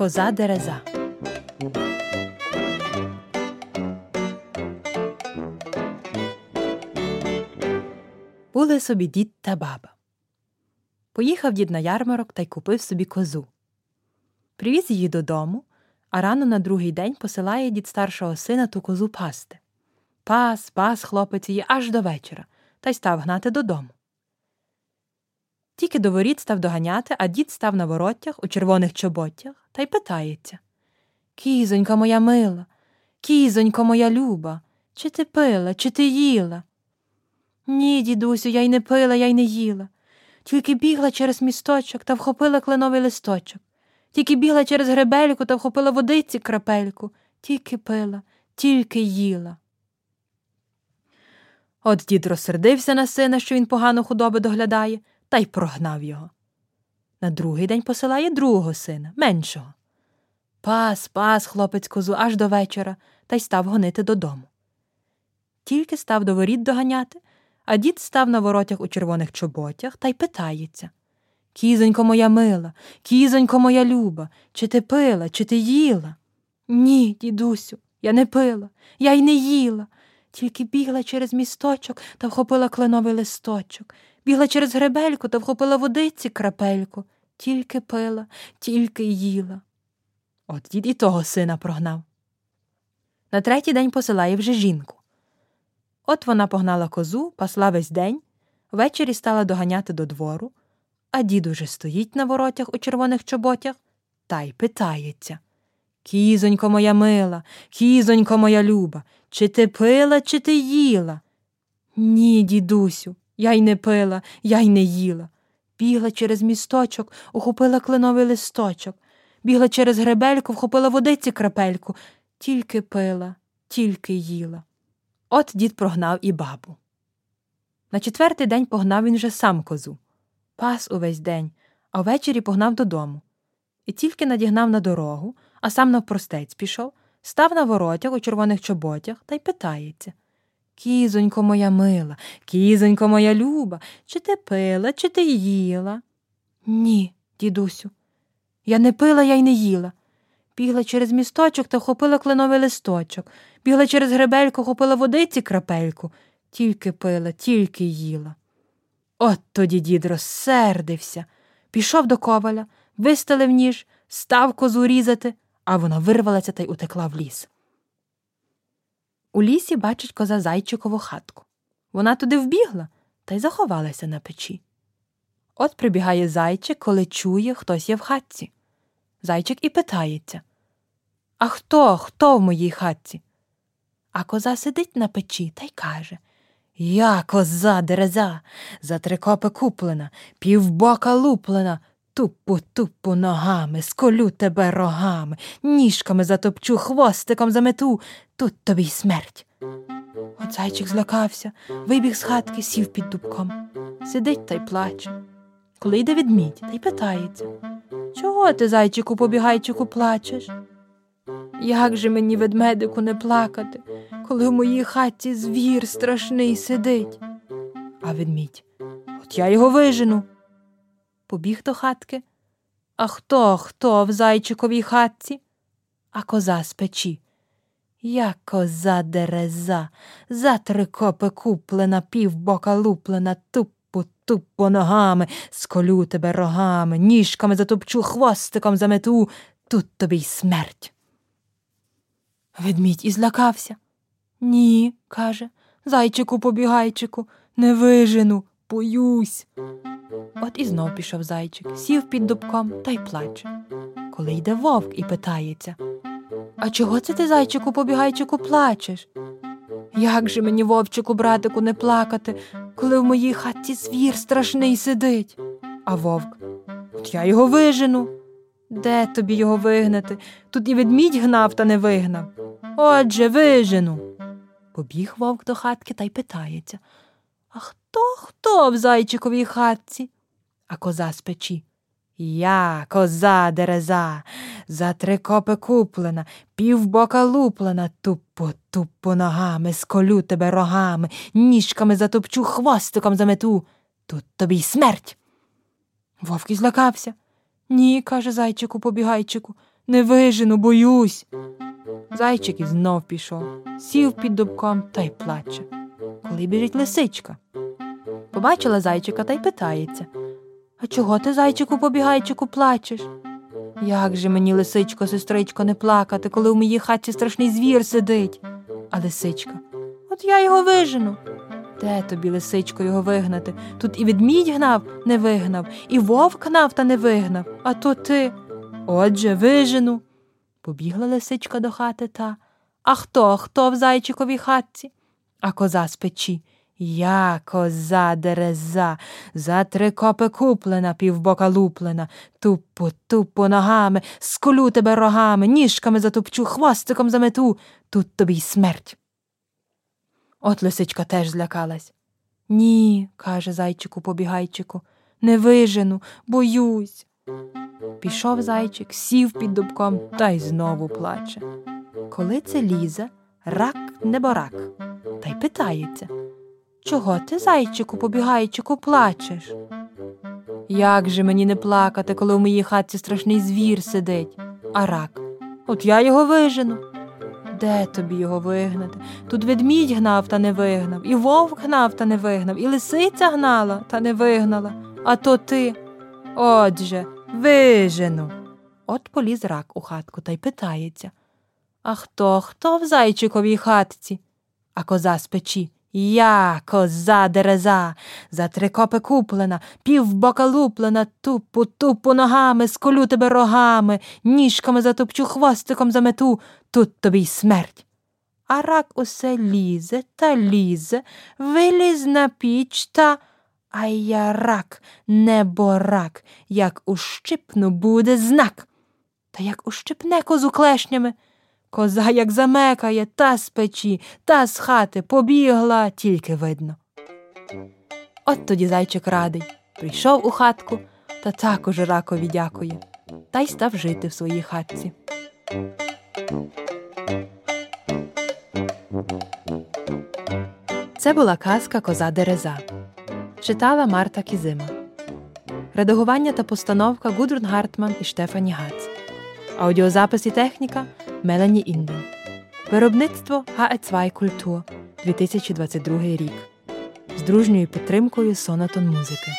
Коза дереза. Були собі дід та баба. Поїхав дід на ярмарок та й купив собі козу. Привіз її додому, а рано на другий день посилає дід старшого сина ту козу пасти. Пас, пас хлопець її аж до вечора та й став гнати додому. Тільки до воріт став доганяти, а дід став на воротях у червоних чоботях та й питається Кізонька моя мила, кізонько моя люба, чи ти пила, чи ти їла? Ні, дідусю, я й не пила, я й не їла. Тільки бігла через місточок та вхопила кленовий листочок. Тільки бігла через гребельку та вхопила водиці крапельку, тільки пила, тільки їла. От дід розсердився на сина, що він погано худоби доглядає, та й прогнав його. На другий день посилає другого сина, меншого. Пас, пас, хлопець козу, аж до вечора, та й став гонити додому. Тільки став до воріт доганяти, а дід став на воротях у червоних чоботях та й питається Кізонько моя мила, кізонько моя люба, чи ти пила, чи ти їла? Ні, дідусю, я не пила, я й не їла. Тільки бігла через місточок та вхопила кленовий листочок, бігла через гребельку та вхопила водиці крапельку, тільки пила, тільки їла. От дід і того сина прогнав. На третій день посилає вже жінку. От вона погнала козу, пасла весь день, ввечері стала доганяти до двору, а дід уже стоїть на воротях у червоних чоботях та й питається Кізонько моя мила, кізонько моя люба, чи ти пила, чи ти їла? Ні, дідусю, я й не пила, я й не їла. Бігла через місточок, ухопила кленовий листочок, бігла через гребельку, вхопила водиці крапельку, тільки пила, тільки їла. От дід прогнав і бабу. На четвертий день погнав він вже сам козу. Пас увесь день, а ввечері погнав додому. І тільки надігнав на дорогу, а сам навпростець пішов, став на воротях у червоних чоботях та й питається Кізонько моя мила, кізонько моя люба, чи ти пила, чи ти їла? Ні, дідусю. Я не пила, я й не їла. Бігла через місточок та хопила кленовий листочок, бігла через гребельку, хопила водиці крапельку, тільки пила, тільки їла. От тоді дід розсердився, пішов до коваля, вистелив ніж, став козу різати, а вона вирвалася та й утекла в ліс. У лісі бачить коза зайчикову хатку. Вона туди вбігла та й заховалася на печі. От прибігає зайчик, коли чує, хтось є в хатці. Зайчик і питається А хто, хто в моїй хатці? А коза сидить на печі та й каже Я коза дереза, за три копи куплена, півбока луплена, тупу тупу ногами, сколю тебе рогами, ніжками затопчу, хвостиком замету, тут тобі й смерть. От зайчик злякався, вибіг з хатки, сів під дубком. Сидить та й плаче. Коли йде відмідь, та й питається Чого ти, зайчику, побігайчику, плачеш? Як же мені ведмедику не плакати, коли в моїй хаті звір страшний сидить? А ведмідь, от я його вижену. Побіг до хатки. А хто, хто в зайчиковій хатці? А коза з печі. Я коза дереза, за три копи куплена, півбока луплена, тупо тупо ногами, сколю тебе рогами, ніжками затопчу, хвостиком замету, тут тобі й смерть. Ведмідь і злякався. Ні, каже, зайчику побігайчику, не вижену, боюсь. От і знов пішов зайчик, сів під дубком та й плаче. Коли йде вовк і питається А чого це ти, зайчику, побігайчику, плачеш? Як же мені, вовчику, братику, не плакати, коли в моїй хатці звір страшний сидить? А вовк От я його вижену. Де тобі його вигнати? Тут і ведмідь гнав та не вигнав. Отже, вижену. Побіг вовк до хатки та й питається А хто хто в зайчиковій хатці? А коза з печі. Я, коза дереза, за три копи куплена, півбока луплена, тупо, тупо ногами, сколю тебе рогами, ніжками затопчу, хвостиком замету. Тут тобі й смерть. Вовк і злякався. Ні, каже зайчику побігайчику, не вижену, боюсь. Зайчик і знов пішов, сів під дубком та й плаче. Коли біжить лисичка. Побачила зайчика та й питається А чого ти, зайчику, побігайчику, плачеш? Як же мені, лисичко, сестричко, не плакати, коли в моїй хаті страшний звір сидить? А лисичка, от я його вижену. Де тобі, лисичко, його вигнати? Тут і ведмідь гнав, не вигнав, і вовк гнав та не вигнав, а то ти. Отже, вижену. Побігла лисичка до хати та. А хто, хто в зайчиковій хатці? А коза з печі. Я коза дереза, за три копи куплена, півбока луплена, тупо, тупо ногами, сколю тебе рогами, ніжками затопчу, хвостиком замету, тут тобі й смерть. От лисичка теж злякалась. Ні, каже зайчику побігайчику, не вижену, боюсь. Пішов зайчик, сів під дубком та й знову плаче. Коли це лізе, рак неборак, питається Чого ти, зайчику, побігайчику, плачеш? Як же мені не плакати, коли в моїй хатці страшний звір сидить, а рак? От я його вижену. Де тобі його вигнати? Тут ведмідь гнав та не вигнав, і вовк гнав та не вигнав, і лисиця гнала та не вигнала, а то ти. Отже, вижену. От поліз рак у хатку та й питається А хто, хто в зайчиковій хатці? А коза з печі. Я, коза дереза, за три копи куплена, півбока луплена, тупу, тупу ногами, сколю тебе рогами, ніжками затопчу, хвостиком замету, тут тобі й смерть. А рак усе лізе та лізе, виліз на піч та. А я рак, неборак, як ущипну, буде знак. Та як ущипне козу клешнями. Коза як замекає, та з печі, та з хати побігла, тільки видно. От тоді зайчик радий прийшов у хатку та також ракові дякує, та й став жити в своїй хатці. Це була казка Коза Дереза. Читала Марта Кізима. Редагування та постановка Гудрун Гартман і Штефані Гац. Аудіозапис і техніка Мелані Інден. Виробництво ГЕ2 Культур 2022 рік з дружньою підтримкою Сонатон Музики.